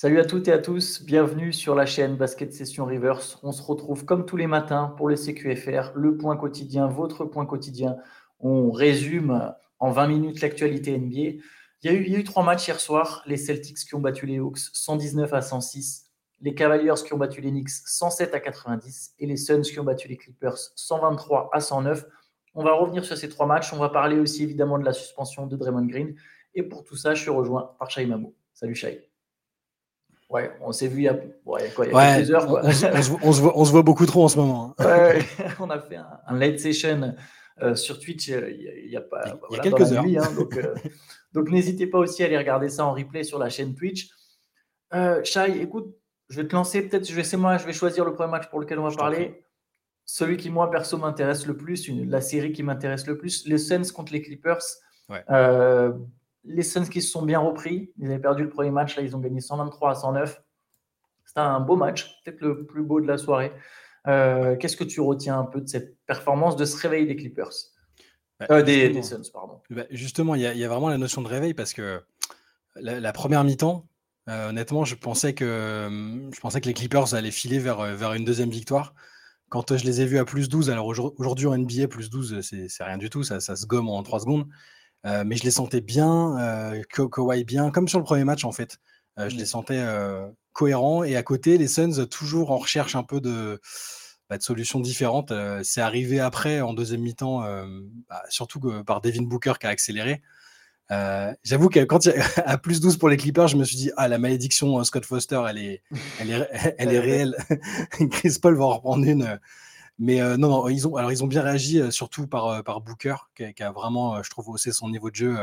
Salut à toutes et à tous, bienvenue sur la chaîne Basket Session Reverse. On se retrouve comme tous les matins pour le CQFR, le point quotidien, votre point quotidien. On résume en 20 minutes l'actualité NBA. Il y, a eu, trois matchs hier soir. Les Celtics qui ont battu les Hawks 119 à 106, les Cavaliers qui ont battu les Knicks 107 à 90 et les Suns qui ont battu les Clippers 123 à 109. On va revenir sur ces trois matchs. On va parler aussi évidemment de la suspension de Draymond Green. Et pour tout ça, je suis rejoint par Shai Mamou. Salut Shai. Ouais, on s'est vu il y a, ouais, quoi, il y a quelques heures. Quoi. On, on, se, voit, on, se voit, beaucoup trop en ce moment. Hein. Ouais, on a fait un, un late session euh, sur Twitch euh, il y a, pas, il y a quelques heures. Nuit, hein, donc, euh, donc n'hésitez pas aussi à aller regarder ça en replay sur la chaîne Twitch. Shai, écoute, je vais te lancer. Peut-être, je vais, c'est moi, je vais choisir le premier match pour lequel on va parler. Celui qui, moi, perso, m'intéresse le plus, une, la série qui m'intéresse le plus, les Suns contre les Clippers. Ouais. Les Suns qui se sont bien repris. Ils avaient perdu le premier match, là, ils ont gagné 123 à 109. C'était un beau match, peut-être le plus beau de la soirée. Euh, Qu'est-ce que tu retiens un peu de cette performance, de ce réveil des Clippers? Bah, euh, des, des, Suns, pardon. Bah, justement, il y, y, a vraiment la notion de réveil parce que la, la première mi-temps, euh, honnêtement, je pensais, que, je pensais que les Clippers allaient filer vers, vers une deuxième victoire. Quand je les ai vus à plus 12, alors aujourd'hui en NBA, plus 12, c'est rien du tout, ça, ça, se gomme en 3 secondes. Euh, mais je les sentais bien, euh, Kawhi bien, comme sur le premier match en fait. Euh, je les sentais cohérents. Et à côté, les Suns, toujours en recherche un peu de, bah, de solutions différentes. c'est arrivé après, en deuxième mi-temps, bah, surtout par Devin Booker qui a accéléré. J'avoue que quand il y a à plus 12 pour les Clippers, je me suis dit, ah, la malédiction Scott Foster, elle est, elle est, elle est réelle. Chris Paul va en reprendre une. Mais euh, non, non, ils ont, alors ils ont bien réagi, euh, surtout par, euh, par Booker, qui, qui, a vraiment, je trouve, haussé son niveau de jeu,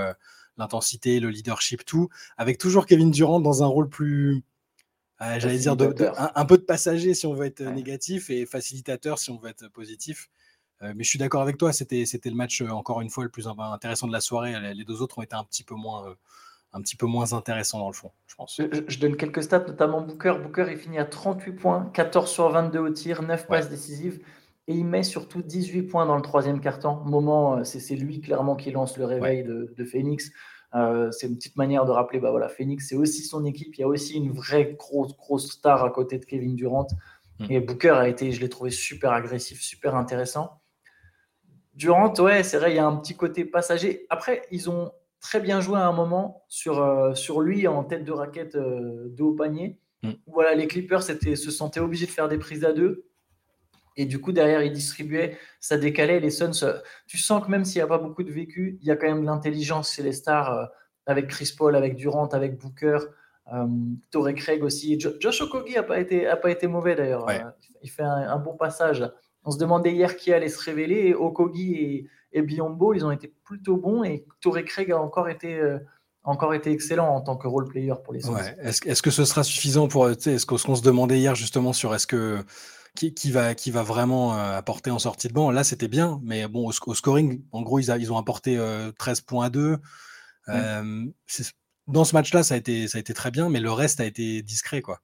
l'intensité, le leadership, tout, avec toujours Kevin Durant dans un rôle plus, j'allais dire, de, de, un, un, peu de passager si on veut être ouais. négatif et facilitateur si on veut être positif. Mais je suis d'accord avec toi, c'était le match, encore une fois, le plus intéressant de la soirée. Les deux autres ont été un petit peu moins, un petit peu moins intéressants dans le fond, je pense. Je, je, donne quelques stats, notamment Booker. Booker, il finit à 38 points, 14 sur 22 au tir, 9 passes décisives. Et il met surtout 18 points dans le troisième carton. Moment, c'est lui clairement qui lance le réveil ouais. de, de, Phoenix. Euh, c'est une petite manière de rappeler, bah voilà, Phoenix, c'est aussi son équipe. Il y a aussi une vraie grosse, grosse star à côté de Kevin Durant. Mmh. Et Booker a été, je l'ai trouvé super agressif, super intéressant. Durant, ouais, c'est vrai, il y a un petit côté passager. Après, ils ont très bien joué à un moment sur, euh, sur lui en tête de raquette euh, de haut panier. Mm. Voilà, les Clippers se sentaient obligés de faire des prises à deux. Et du coup, derrière, ils distribuaient, ça décalait. Les Suns, euh, tu sens que même s'il n'y a pas beaucoup de vécu, il y a quand même de l'intelligence chez les stars, euh, avec Chris Paul, avec Durant, avec Booker, euh, Torrey Craig aussi. Jo Josh Okogie n'a pas, été, a pas été mauvais d'ailleurs. Ouais. Il fait un, un bon passage. On se demandait hier qui allait se révéler. Et Okogi et, et Biombo, ils ont été plutôt bons. Et Torrey Craig a encore été, euh, encore été excellent en tant que role player pour les ouais. Est-ce est que ce sera suffisant pour. Est-ce qu'on se demandait hier justement sur est-ce que. Qui, qui, va, qui va vraiment euh, apporter en sortie de banc Là, c'était bien. Mais bon, au, au, scoring, en gros, ils, a, ils ont apporté euh, 13 points à 2. Mmh. dans ce match-là, ça, a été, ça a été très bien. Mais le reste a été discret, quoi.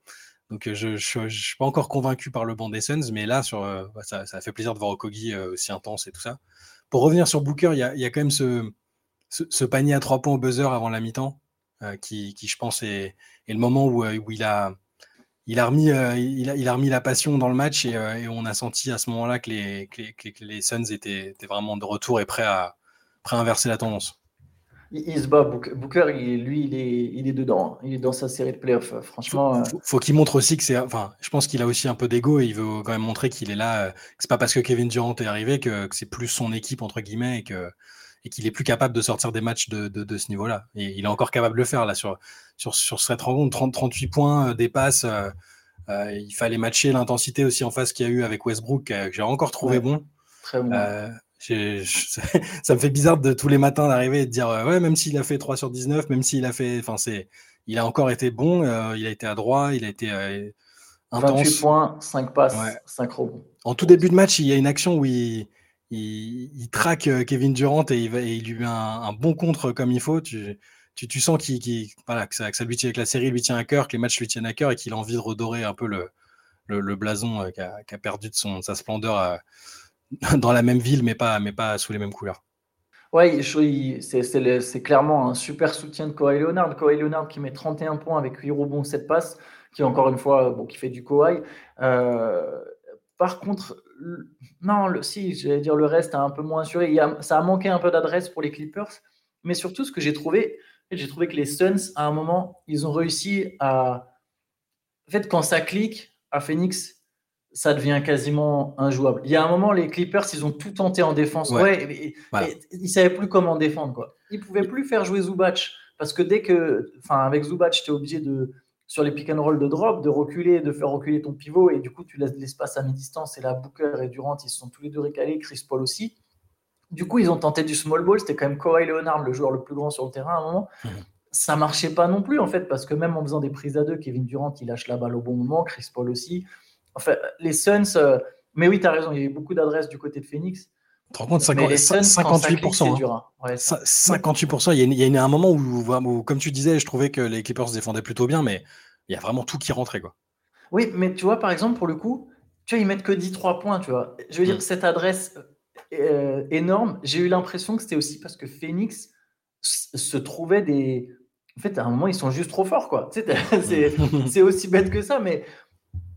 Donc je ne suis pas encore convaincu par le banc des Suns, mais là, sur, euh, ça, ça a fait plaisir de voir Okogi euh, aussi intense et tout ça. Pour revenir sur Booker, il y a, y a, quand même ce, ce, ce, panier à trois points au buzzer avant la mi-temps, euh, qui, qui, je pense, est, est, le moment où, où il, a, il, a remis, il, a, il a remis la passion dans le match et, et on a senti à ce moment-là que les, que, les, que les Suns étaient, étaient, vraiment de retour et prêts à, prêts à inverser la tendance il, se bat. Booker, il, lui, il est, il est dedans. Il est dans sa série de playoffs. Franchement. Faut, faut qu'il montre aussi que c'est. Enfin, je pense qu'il a aussi un peu d'ego et il veut quand même montrer qu'il est là. Euh, c'est pas parce que Kevin Durant est arrivé que, que c'est plus son équipe entre guillemets et que et qu'il est plus capable de sortir des matchs de, de, de ce niveau-là. Et il est encore capable de le faire là sur sur sur cette rencontre. 30, 38 points, euh, des passes. Euh, euh, il fallait matcher l'intensité aussi en face qu'il y a eu avec Westbrook que j'ai encore trouvé ouais, bon. Très bon. Euh, je, ça me fait bizarre de tous les matins d'arriver et de dire ouais même s'il a fait 3 sur 19 même s'il a fait enfin c'est il a encore été bon il a été à droit il a été intense 28 points 5 passes ouais. 5 rebonds en tout début de match il y a une action où il, il, il traque Kevin Durant et il, va, et il lui met un, un, bon contre comme il faut tu, tu, tu sens qu'il qu voilà, que, ça, lui tient, que la série lui tient à cœur que les matchs lui tiennent à cœur et qu'il a envie de redorer un peu le, le, blason a, qui a, perdu de son, sa splendeur à, dans la même ville, mais pas, mais pas sous les mêmes couleurs. Ouais, c'est clairement un super soutien de Kawhi Leonard. Kawhi Leonard qui met 31 points avec 8 rebonds, 7 passes, qui encore une fois, bon, qui fait du Kawhi. Euh, par contre, non, le, si, j'allais dire le reste a un peu moins assuré. Il ça a manqué un peu d'adresse pour les Clippers. Mais surtout, ce que j'ai trouvé, j'ai trouvé que les Suns, à un moment, ils ont réussi à. En fait, quand ça clique à Phoenix, ça devient quasiment injouable. Il y a un moment, les Clippers, ils ont tout tenté en défense. Ouais, ils ne savaient plus comment défendre. Quoi. Ils ne pouvaient plus faire jouer Zubac. Parce que dès que, enfin, avec Zubac, tu es obligé de, sur les pick and roll de drop, de reculer, de faire reculer ton pivot. Et du coup, tu laisses de l'espace à mi-distance. Et là, Booker et Durant, ils sont tous les deux récalés. Chris Paul aussi. Du coup, ils ont tenté du small ball. C'était quand même Kawhi Leonard, le joueur le plus grand sur le terrain à un moment. Ça mhm. Ça marchait pas non plus, en fait, parce que même en faisant des prises à deux, Kevin Durant, il lâche la balle au bon moment. Chris Paul aussi. Enfin, les Suns, euh, mais oui, tu as raison, il y a eu beaucoup d'adresses du côté de Phoenix. Tu te rends compte, 58%. 58%. Il y, a, un moment où, comme tu disais, je trouvais que les Clippers se défendaient plutôt bien, mais il y a vraiment tout qui rentrait. Quoi. Oui, mais tu vois, par exemple, pour le coup, tu vois, ils mettent que 13 points, tu vois. Je veux dire, mm. cette adresse euh, énorme, j'ai eu l'impression que c'était aussi parce que Phoenix se trouvait des. En fait, à un moment, ils sont juste trop forts, quoi. C'est aussi bête que ça, mais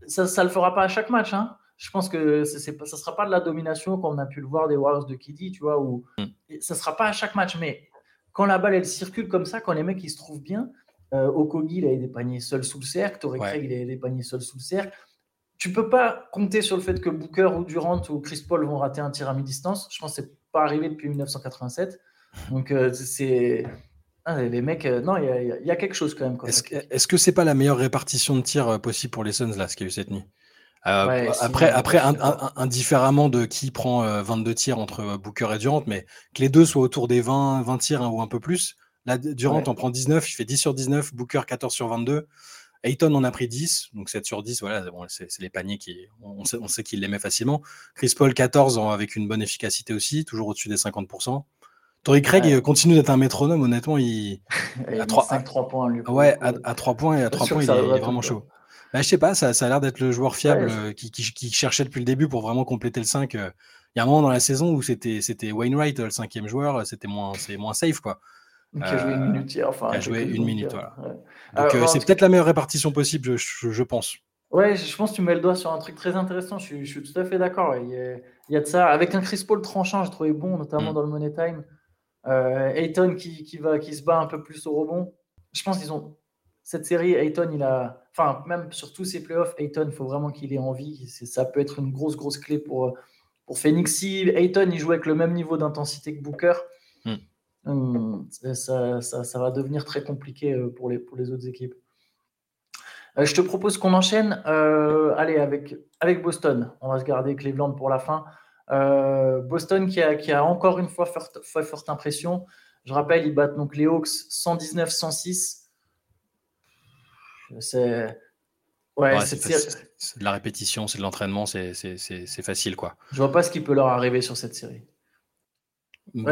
ça ne le fera pas à chaque match. Hein. Je pense que ça ne sera pas de la domination comme on a pu le voir des Warriors de Kiddy, tu vois, où mm. ça ne sera pas à chaque match. Mais quand la balle, elle circule comme ça, quand les mecs, ils se trouvent bien, euh, Okogi, il avait des paniers seuls sous le cercle, Torrey Craig, il avait des paniers seuls sous le cercle. Tu peux pas compter sur le fait que Booker ou Durant ou Chris Paul vont rater un tir à mi-distance. Je pense que c'est pas arrivé depuis 1987. Donc, euh, c'est ah, les mecs, euh, non, il y, a quelque chose quand même. Est-ce que c'est pas la meilleure répartition de tirs euh, possible pour les Suns, là, ce qu'il y a eu cette nuit? Euh, Après, après indifféremment de qui prend 22 tirs entre Booker et Durant, mais que les deux soient autour des 20, 20 tirs hein, ou un peu plus. Là, Durant en prend 19, il fait 10 sur 19, Booker 14 sur 22. Ayton en a pris 10, donc 7 sur 10, voilà, c'est les paniers qui. On sait, on sait qu'il les met facilement. Chris Paul 14 avec une bonne efficacité aussi, toujours au-dessus des 50%. Tori Craig continue d'être un métronome, honnêtement. Il, a 3, 5, 3 points. Lui, ouais, à, 3 points et à 3 points, il est, vraiment chaud. Bah, je sais pas, ça, ça a l'air d'être le joueur fiable euh, qui, qui, cherchait depuis le début pour vraiment compléter le 5. Euh. Il y a un moment dans la saison où c'était Wainwright, le cinquième joueur, c'était moins, moins safe. Quoi. Qui a joué une euh, minute hier. Enfin, a joué une minute, voilà. Donc c'est peut-être la meilleure répartition possible, je, je, pense. Ouais, je pense que tu mets le doigt sur un truc très intéressant. Je, suis, tout à fait d'accord. Il, il, y a de ça. Avec un Chris Paul tranchant, je trouvais bon, notamment mm. dans le Money Time. Euh, Ayton qui, qui, va, qui se bat un peu plus au rebond. Je pense qu'ils ont cette série. Ayton, il a, enfin même sur tous ses playoffs, Ayton, il faut vraiment qu'il ait envie. Ça peut être une grosse grosse clé pour pour Phoenix. Si Ayton il joue avec le même niveau d'intensité que Booker, ça, ça, ça, va devenir très compliqué euh, pour les pour les autres équipes. Euh, je te propose qu'on enchaîne. allez avec avec Boston. On va se garder Cleveland pour la fin. Euh, Boston qui a, encore une fois fait forte impression. Je rappelle, ils battent donc les Hawks 119-106. C'est ouais, c'est de la répétition, c'est de l'entraînement, c'est facile quoi. Je vois pas ce qui peut leur arriver sur cette série. Mm,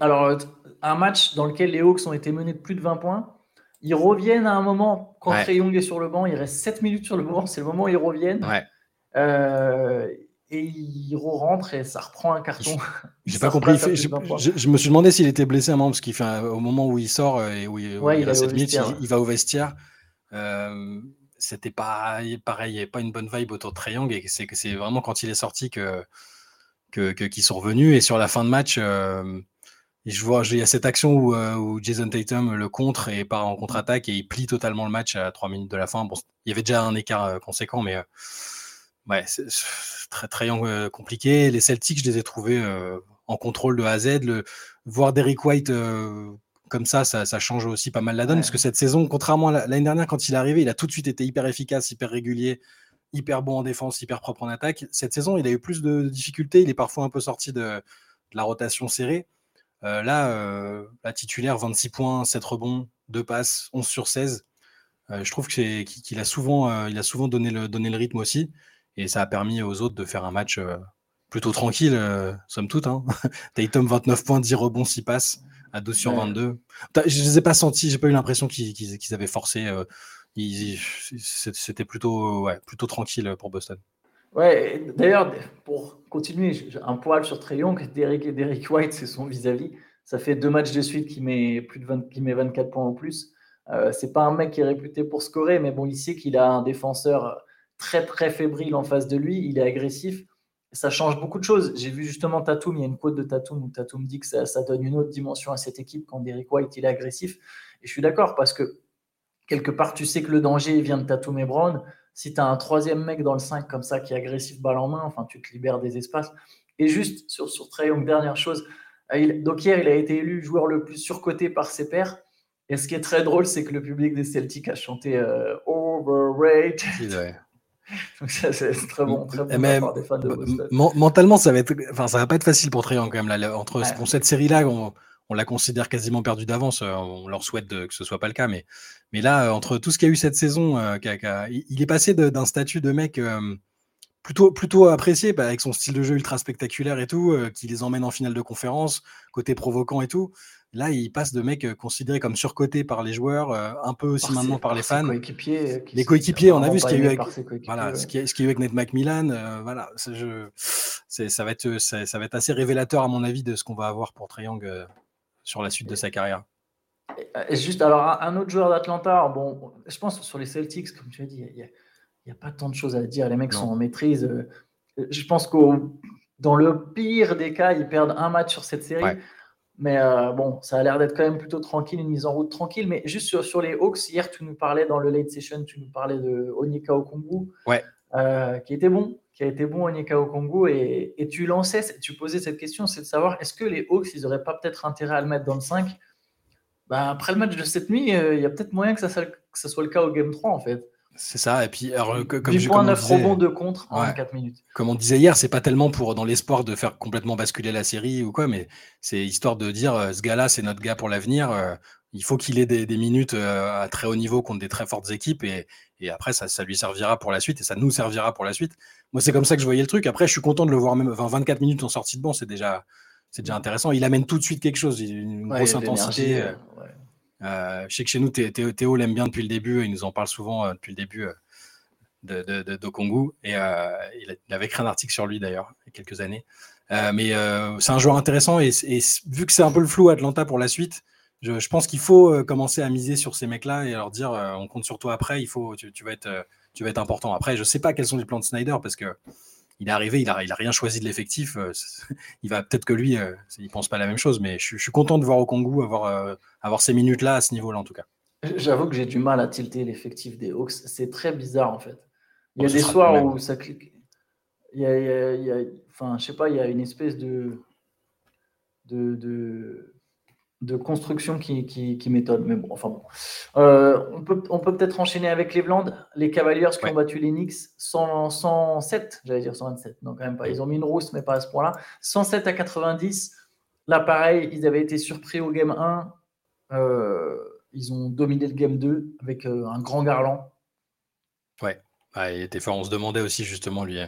alors, un match dans lequel les Hawks ont été menés de plus de 20 points. Ils reviennent à un moment quand Trey Young est sur le banc. Il reste 7 minutes sur le banc. C'est le moment où ils reviennent. Ouais. Euh, et il rentre et ça reprend un carton. J'ai pas compris. je, me suis demandé s'il était blessé à un moment parce qu'il fait au moment où il sort euh, et où il, il, il, va au vestiaire. Euh, c'était pas pareil, il n'y avait pas une bonne vibe autour de Triangle et c'est que c'est vraiment quand il est sorti que que, sont revenus et sur la fin de match. Euh, je vois, il y a cette action où, où, Jason Tatum le contre et part en contre-attaque et il plie totalement le match à 3 minutes de la fin. Bon, il y avait déjà un écart conséquent, mais ouais, c'est très très euh, compliqué. Les Celtics, je les ai trouvés euh, en contrôle de A à Z. Le, voir Derrick White euh, comme ça, ça, change aussi pas mal la donne. Parce que cette saison, contrairement à l'année dernière, quand il est arrivé, il a tout de suite été hyper efficace, hyper régulier, hyper bon en défense, hyper propre en attaque. Cette saison, il a eu plus de, difficultés. Il est parfois un peu sorti de, la rotation serrée. là, la titulaire, 26 points, 7 rebonds, 2 passes, 11 sur 16. je trouve qu'il a souvent, il a souvent donné, le, donné le rythme aussi. Et ça a permis aux autres de faire un match euh, plutôt tranquille, euh, somme toute. Hein. Tatum, 29 points, 10 rebonds, 6 passes à 2 sur 22. Je ne les ai pas sentis, j'ai pas eu l'impression qu'ils avaient forcé. C'était plutôt, plutôt tranquille pour Boston. Ouais, d'ailleurs, pour continuer, un poil sur Trey Young, Derek, Derek White, c'est son vis-à-vis. Ça fait deux matchs de suite qui met, plus de 20, qui met 24 points en plus. Euh, c'est pas un mec qui est réputé pour scorer, mais bon, il sait qu'il a un défenseur très très fébrile en face de lui. Il est agressif. Ça change beaucoup de choses. J'ai vu justement Tatum, il y a une quote de Tatum où Tatum dit que ça, donne une autre dimension à cette équipe quand Derrick White il est agressif. Et je suis d'accord parce que quelque part, tu sais que le danger vient de Tatum et Brown. Si tu as un troisième mec dans le 5 comme ça qui est agressif balle en main, enfin, tu te libères des espaces. Et juste sur, sur dernière chose, euh, donc hier, il a été élu joueur le plus surcoté par ses pairs. Et ce qui est très drôle, c'est que le public des Celtics a chanté euh, Overrated. Donc ça, c'est très bon, très bon Mais, des fans de Boston. Mentalement, ça va être, enfin, ça va pas être facile pour Trayon quand même. Là, entre cette série-là, on, on, la considère quasiment perdue d'avance. Euh, on leur souhaite de, que ce soit pas le cas, mais, mais là, entre tout ce qu'il y a eu cette saison, il est passé d'un statut de mec plutôt, plutôt apprécié bah, avec son style de jeu ultra spectaculaire et tout, euh, qui les emmène en finale de conférence, côté provoquant et tout. Là, il passe de mec euh, considéré comme surcoté par les joueurs, euh, un peu aussi maintenant par, les fans. les coéquipiers, on a vu ce qu'il y a eu avec, voilà, ce qui, ce eu avec Ned McMillan. voilà, je, ça, va être, ça, va être assez révélateur, à mon avis, de ce qu'on va avoir pour Triangle sur la suite de sa carrière. juste, alors, un autre joueur d'Atlanta, bon, je pense sur les Celtics, comme tu as dit, il a n'y a pas tant de choses à dire. Les mecs sont en maîtrise. Euh, je pense que dans le pire des cas, ils perdent un match sur cette série. Mais euh, bon, ça a l'air d'être quand même plutôt tranquille, une mise en route tranquille. Mais juste sur, sur, les Hawks, hier, tu nous parlais dans le late session, tu nous parlais de Onika Okongu, ouais. Euh, qui était bon, qui a été bon Onika Okongu. Et, et tu lançais, tu posais cette question, c'est de savoir est-ce que les Hawks, ils n'auraient pas peut-être intérêt à le mettre dans le 5 bah, Après le match de cette nuit, il y a peut-être moyen que ça, que ça soit le cas au Game 3, en fait. C'est ça. Et puis, alors, comme, je, comme 9 rebonds de contre en 4 minutes. Comme on disait hier, c'est pas tellement pour dans l'espoir de faire complètement basculer la série ou quoi, mais c'est histoire de dire euh, ce gars-là, c'est notre gars pour l'avenir. Euh, il faut qu'il ait des, minutes euh, à très haut niveau contre des très fortes équipes et, et après, ça, ça, lui servira pour la suite et ça nous servira pour la suite. Moi, c'est comme ça que je voyais le truc. Après, je suis content de le voir même 24 minutes en sortie de banc, c'est déjà, c'est déjà intéressant. Il amène tout de suite quelque chose, une grosse intensité. je sais que chez nous, Théo l'aime bien depuis le début, il nous en parle souvent depuis le début de, de, de, Et euh, il, avait écrit un article sur lui d'ailleurs, il y a quelques années. Euh, mais euh, c'est un joueur intéressant et, vu que c'est un peu le flou Atlanta pour la suite, je, pense qu'il faut commencer à miser sur ces mecs-là et leur dire on compte sur toi après, il faut, tu, vas être, tu vas être important. Après, je sais pas quels sont les plans de Snyder parce que il est arrivé, il a, il a rien choisi de l'effectif. il va peut-être que lui, il pense pas la même chose, mais je, suis content de voir au Congo avoir, avoir ces minutes-là à ce niveau-là en tout cas. J'avoue que j'ai du mal à tilter l'effectif des Hawks. C'est très bizarre en fait. Il y a des soirs où ça clique. Il y a, il y a, enfin, je sais pas, il y a une espèce de, de, de, de construction qui, qui, qui m'étonne. Mais bon, enfin bon. Euh, on peut on peut peut-être enchaîner avec Cleveland. Les Cavaliers qui ont battu les Knicks 100, 107, j'allais dire 127. Non, quand même pas. Ils ont mis une rousse, mais pas à ce point-là. 107 à 90. Là, pareil, ils avaient été surpris au game 1. Euh, ils ont dominé le game 2 avec euh, un grand Garland. Ouais il était fort. On se demandait aussi justement lui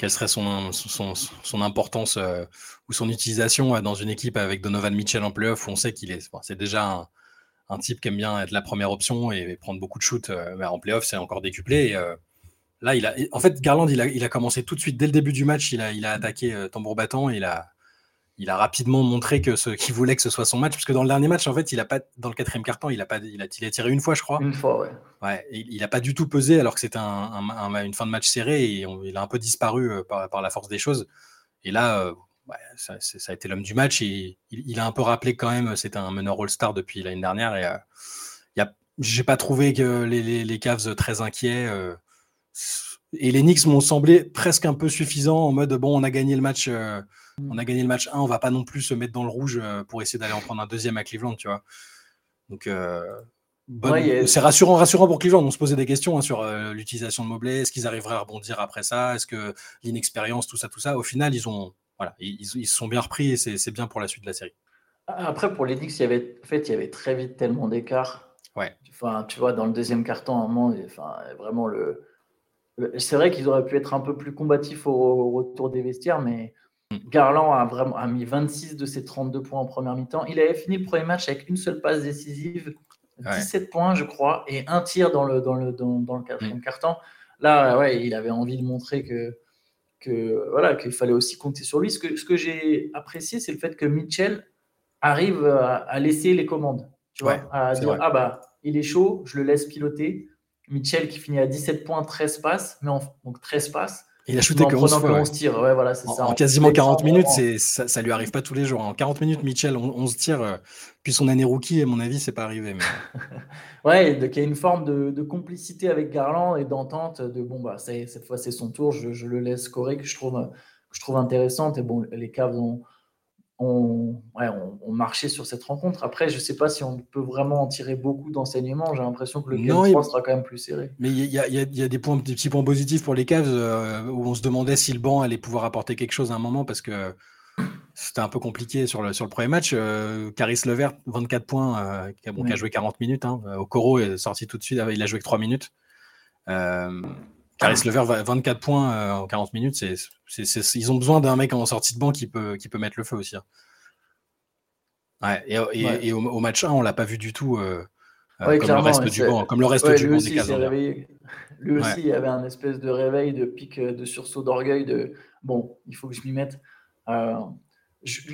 quelle serait son, importance euh, ou son utilisation euh, dans une équipe avec Donovan Mitchell en playoff où on sait qu'il est, c'est déjà un, type qui aime bien être la première option et, prendre beaucoup de shoots euh, bah, en playoff, c'est encore décuplé. là, il a, en fait, Garland, il a, commencé tout de suite dès le début du match, il a, il a attaqué tambour battant, il a, il a rapidement montré que ce qu'il voulait que ce soit son match, parce que dans le dernier match, en fait, il a pas dans le quatrième carton, il a pas, il a, tiré une fois, je crois. Une fois, ouais. Ouais, il, n'a pas du tout pesé alors que c'était une fin de match serrée et il a un peu disparu euh, par, la force des choses. Et là, euh, ça, a été l'homme du match et il, a un peu rappelé quand même, c'était un meneur All-Star depuis l'année dernière et euh, j'ai pas trouvé que les, les, Cavs très inquiets. et les Knicks m'ont semblé presque un peu suffisants en mode bon, on a gagné le match on a gagné le match 1, on va pas non plus se mettre dans le rouge euh, pour essayer d'aller en prendre un deuxième à Cleveland, tu vois. Donc, euh, c'est rassurant, rassurant pour Cleveland. On se posait des questions hein, sur euh, l'utilisation de Mobley. Est-ce qu'ils arriveraient à rebondir après ça? Est-ce que l'inexpérience, tout ça, tout ça? Au final, ils ont, voilà, ils, se sont bien repris et c'est bien pour la suite de la série. Après, pour les Knicks, il y avait, en fait, il y avait très vite tellement d'écart. Ouais. Enfin, tu vois, dans le deuxième carton, à un moment, enfin, vraiment le. C'est vrai qu'ils auraient pu être un peu plus combatifs au retour des vestiaires, mais Garland a, vraiment, a mis 26 de ses 32 points en première mi-temps. Il avait fini le premier match avec une seule passe décisive, 17 points, je crois, et un tir dans le, dans le, dans, dans le quatrième carton. Là, ouais, il avait envie de montrer que, que voilà qu'il fallait aussi compter sur lui. Ce que, ce que j'ai apprécié, c'est le fait que Mitchell arrive à, laisser les commandes. Tu vois, à dire ah bah il est chaud, je le laisse piloter. Mitchell qui finit à 17 points, 13 passes, mais en, donc 13 passes. Il a shooté que 11 fois. Ouais. voilà, en, ça. en, quasiment 40 minutes, ça, ça lui arrive pas tous les jours. En 40 minutes, Mitchell, 11 tirs, euh, puis son année rookie, à mon avis, c'est pas arrivé. Mais... ouais, il y a une forme de, complicité avec Garland et d'entente de bon, bah, cette fois, c'est son tour, je, le laisse scorer, que je trouve, que je trouve intéressante. Et bon, les Cavs ont, on, marchait sur cette rencontre. Après, je ne sais pas si on peut vraiment en tirer beaucoup d'enseignements. J'ai l'impression que le game 3 sera quand même plus serré. Mais il y, a, des, points, des petits points positifs pour les Cavs euh, où on se demandait si le banc allait pouvoir apporter quelque chose à un moment parce que c'était un peu compliqué sur le, sur le premier match. Euh, Caris Levert, 24 points, euh, qui, a, joué 40 minutes. Hein. Okoro est sorti tout de suite, il a joué que 3 minutes. Caris Levert, 24 points en 40 minutes, ils ont besoin d'un mec en sortie de banc qui peut, qui peut mettre le feu aussi. Hein. Ouais, et, Au, match 1, on l'a pas vu du tout euh, euh, comme, le reste du banc, comme le reste du banc des. Lui aussi, il y avait un espèce de réveil, de pic, euh, de sursaut d'orgueil, de bon, il faut que je m'y mette.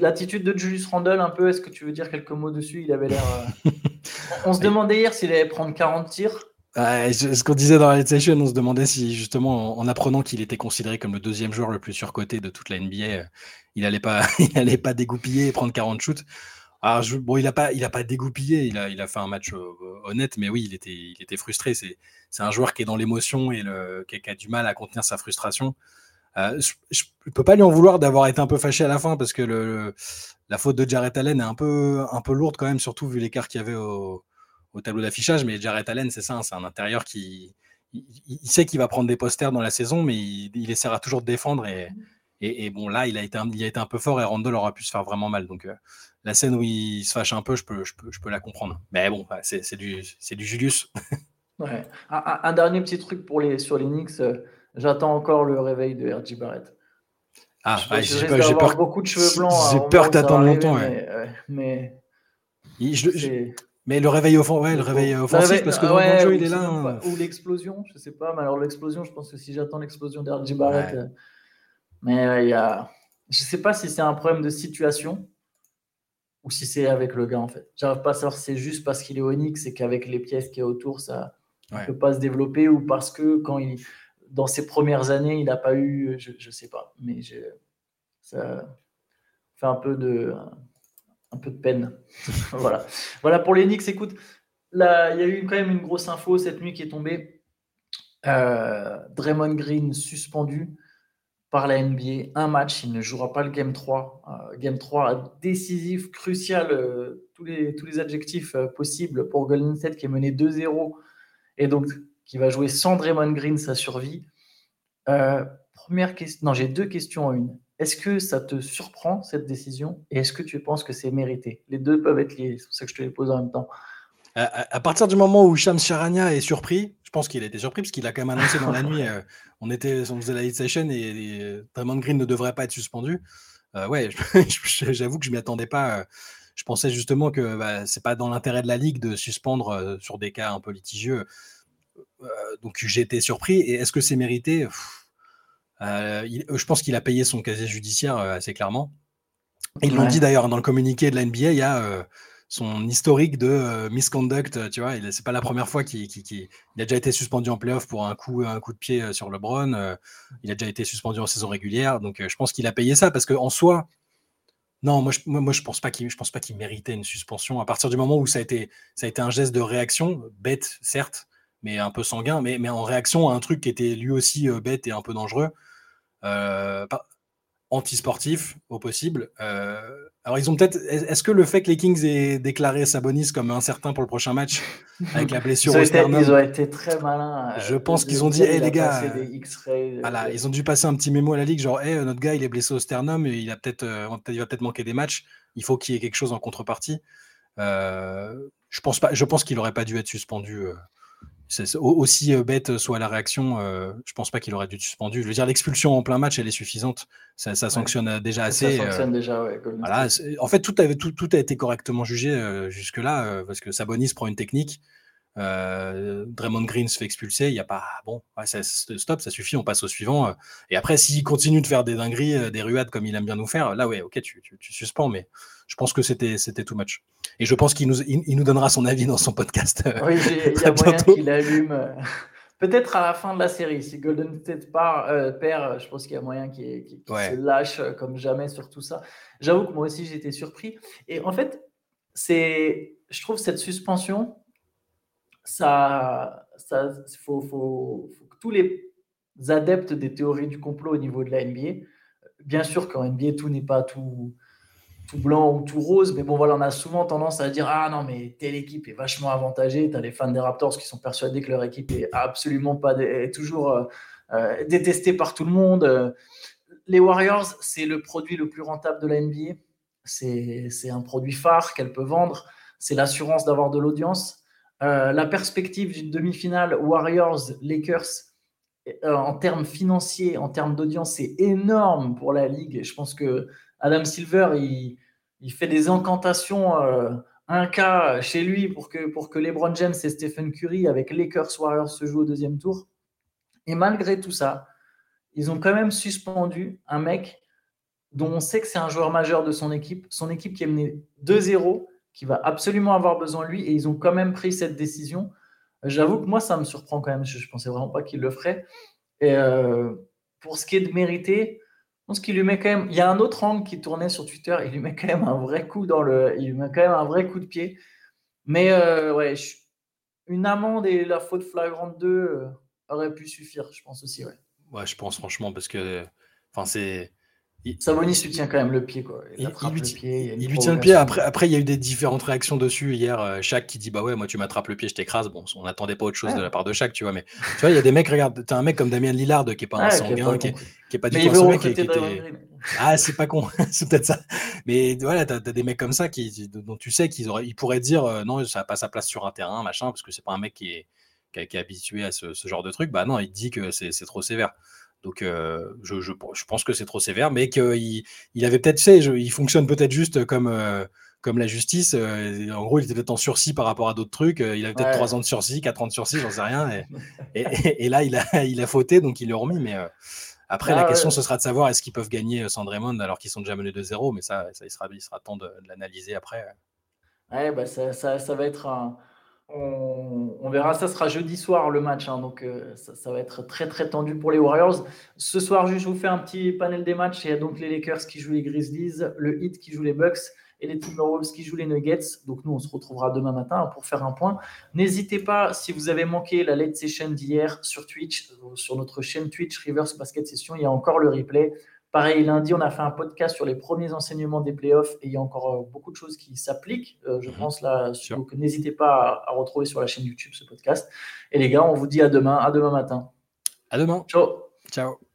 L'attitude de Julius Randle, un peu, est-ce que tu veux dire quelques mots dessus? Il avait l'air. on se demandait hier s'il allait prendre 40 tirs ce qu'on disait dans la session, on se demandait si justement, en, apprenant qu'il était considéré comme le deuxième joueur le plus surcoté de toute la NBA, euh, il n'allait pas, pas dégoupiller et prendre 40 shoots. Bon, il n'a pas, pas dégoupillé, il a, il a fait un match euh, honnête, mais oui, il était, il était frustré. C'est, un joueur qui est dans l'émotion et qui, a, du mal à contenir sa frustration. Euh, je ne peux pas lui en vouloir d'avoir été un peu fâché à la fin parce que la faute de Jarrett Allen est un peu, un peu lourde quand même, surtout vu l'écart qu'il y avait au, au tableau d'affichage, mais Jared Allen, c'est ça, hein, c'est un intérieur qui il, sait qu'il va prendre des posters dans la saison, mais il, essaiera toujours de défendre. Et, et, bon, là, il a, été un, il a été un peu fort et Randall aura pu se faire vraiment mal. Donc, euh, la scène où il se fâche un peu, je peux, je peux, je peux la comprendre. Mais bon, c'est du, du Julius. ouais. un, dernier petit truc pour les, sur les Knicks. Euh, j'attends encore le réveil de RJ Barrett. Ah, j'ai peur. Beaucoup de cheveux blancs. J'ai peur que longtemps. Mais, je, mais le réveil, ouais, le réveil offensif, parce que ouais, le jeu, il est là. Hein. Ou l'explosion, je sais pas. Mais alors, l'explosion, je pense que si j'attends l'explosion d'RJ Barrett. Euh, mais euh, y a. Je sais pas si c'est un problème de situation ou si c'est avec le gars, en fait. J'arrive pas à savoir si c'est juste parce qu'il est Onyx et qu'avec les pièces qui y a autour, ça ne peut pas se développer ou parce que quand il. Dans ses premières années, il n'a pas eu. Je, je sais pas. Mais je... ça fait un peu de un peu de peine. voilà. voilà pour les Knicks. Écoute, il y a eu quand même une grosse info cette nuit qui est tombée. Euh, Draymond Green suspendu par la NBA. Un match, il ne jouera pas le Game 3. Euh, game 3 décisif, crucial, euh, tous, les, tous les adjectifs possibles pour Golden State qui est mené 2-0 et donc qui va jouer sans Draymond Green sa survie. première question, non, j'ai deux questions en une. Est-ce que ça te surprend cette décision? Et est-ce que tu penses que c'est mérité? Les deux peuvent être liés, c'est pour ça que je te les pose en même temps. À, partir du moment où Shams Charania est surpris, je pense qu'il a été surpris parce qu'il a quand même annoncé dans la nuit, euh, on était, on faisait la lead session et, et, Draymond Green ne devrait pas être suspendu. Euh, ouais, j'avoue que je m'y attendais pas. Euh, je pensais justement que bah, c'est pas dans l'intérêt de la ligue de suspendre sur des cas un peu litigieux. donc j'ai été surpris. Et est-ce que c'est mérité? Euh, je pense qu'il a payé son casier judiciaire euh, assez clairement. Ils l'ont dit d'ailleurs dans le communiqué de la NBA, il y a euh, son historique de misconduct, tu vois, c'est pas la première fois qu'il a déjà été suspendu en playoff pour un coup, un coup de pied sur LeBron, il a déjà été suspendu en saison régulière, donc je pense qu'il a payé ça parce qu'en soi, non, moi je, moi, je pense pas qu'il je pense pas qu'il méritait une suspension. À partir du moment où ça a été, ça a été un geste de réaction, bête certes, mais un peu sanguin, mais, mais en réaction à un truc qui était lui aussi bête et un peu dangereux. Euh, anti-sportif au possible. Euh, alors ils ont peut-être. Est-ce que le fait que les Kings aient déclaré Sabonis comme incertain pour le prochain match avec la blessure ils, ont ils ont été très malins. Euh, Je pense qu'ils ont dit, hé les gars, voilà, ils ont dû passer un petit mémo à la ligue, genre, hé notre gars il est blessé au sternum, il a peut-être, il va peut-être manquer des matchs. Il faut qu'il y ait quelque chose en contrepartie. je pense pas. Je pense qu'il aurait pas dû être suspendu aussi euh, bête soit la réaction, euh, je pense pas qu'il aurait dû être suspendu. Je veux dire, l'expulsion en plein match, elle est suffisante. Ça, sanctionne euh, déjà assez. Ça sanctionne déjà, en fait, tout, avait, tout, tout, a été correctement jugé jusque-là, parce que Sabonis prend une technique. Euh, Draymond Green se fait expulser, il n'y a pas. Bon, ça, stop, ça suffit, on passe au suivant. Euh. et après, s'il continue de faire des dingueries, euh, des ruades comme il aime bien nous faire, là, ouais, ok, tu, tu, suspends, mais je pense que c'était too much. Et je pense qu'il nous, il, nous donnera son avis dans son podcast. Oui, il y a moyen qu'il allume. Peut-être à la fin de la série, si Golden State part, perd, je pense qu'il y a moyen qu'il se lâche comme jamais sur tout ça. J'avoue que moi aussi, j'étais surpris. Et en fait, c'est, je trouve cette suspension, ça, ça faut, faut, que tous les adeptes des théories du complot au niveau de la NBA, bien sûr qu'en NBA tout n'est pas tout, tout blanc ou tout rose, mais bon voilà, on a souvent tendance à dire ah non mais telle équipe est vachement avantagée. Tu as les fans des Raptors qui sont persuadés que leur équipe est absolument pas toujours euh, euh, détestée par tout le monde. Les Warriors, c'est le produit le plus rentable de la NBA. C'est un produit phare qu'elle peut vendre. C'est l'assurance d'avoir de l'audience. Euh, la perspective d'une demi-finale Warriors-Lakers euh, en termes financiers, en termes d'audience, c'est énorme pour la ligue. Je pense que Adam Silver, il, fait des incantations euh, un cas chez lui pour que, pour que LeBron James et Stephen Curry avec Lakers Warriors se jouent au deuxième tour. Et malgré tout ça, ils ont quand même suspendu un mec dont on sait que c'est un joueur majeur de son équipe, son équipe qui est menée 2-0 qui va absolument avoir besoin de lui et ils ont quand même pris cette décision. J'avoue que moi, ça me surprend quand même. Je ne pensais vraiment pas qu'il le ferait. Et euh, pour ce qui est de mériter, je pense qu'il lui met quand même. Il y a un autre angle qui tournait sur Twitter. Il lui met quand même un vrai coup dans le. Il lui met quand même un vrai coup de pied. Mais euh, ouais, une amende et la faute flagrante 2 euh, auraient pu suffire, je pense aussi. Ouais. ouais, je pense franchement parce que. Enfin, c'est Sabonis lui tient quand même le pied. Quoi. Il, lui, tient le pied. Après, après, il y a eu des différentes réactions dessus. Hier, euh, Shaq qui dit Bah ouais, moi, tu m'attrapes le pied, je t'écrase. Bon, on n'attendait pas autre chose de la part de Shaq, tu vois. Mais tu vois, il y a des mecs, regarde, t'as un mec comme Damien Lillard qui est pas un sanguin, qui, est, pas du tout un sanguin. Qui, était... Ah, c'est pas con, c'est peut-être ça. Mais voilà, t'as as des mecs comme ça qui, dont tu sais qu'ils ils pourraient dire euh, Non, ça n'a pas sa place sur un terrain, machin, parce que c'est pas un mec qui est, qui est, habitué à ce, ce, genre de truc. Bah non, il dit que c'est trop sévère. Donc, euh, je, je, pense que c'est trop sévère, mais qu'il il avait peut-être fait, il fonctionne peut-être juste comme, euh, comme la justice. Euh, en gros, il était peut-être en sursis par rapport à d'autres trucs. il avait peut-être 3 ans de sursis, 4 ans de sursis, j'en sais rien. Et, là, il a, il a fauté, donc il l'a remis. Mais après, la ah question, ce sera de savoir est-ce qu'ils peuvent gagner sans Draymond alors qu'ils sont déjà menés de 0 Mais ça, ça il, sera, il sera temps de, l'analyser après. Ouais, bah ça, ça, ça, va être un on, verra, ça sera jeudi soir le match, hein, donc euh, ça, va être très très tendu pour les Warriors. Ce soir, je vous fais un petit panel des matchs. Il y a donc les Lakers qui jouent les Grizzlies, le Heat qui joue les Bucks et les Timberwolves qui jouent les Nuggets. Donc nous, on se retrouvera demain matin pour faire un point. N'hésitez pas, si vous avez manqué la late session d'hier sur Twitch, euh, sur notre chaîne Twitch Reverse Basket Session, il y a encore le replay. Pareil, lundi, on a fait un podcast sur les premiers enseignements des playoffs et il y a encore euh, beaucoup de choses qui s'appliquent, euh, je mhm. pense là. Donc n'hésitez pas à, retrouver sur la chaîne YouTube ce podcast. Et les gars, on vous dit à demain, à demain matin. À demain. Ciao. Ciao.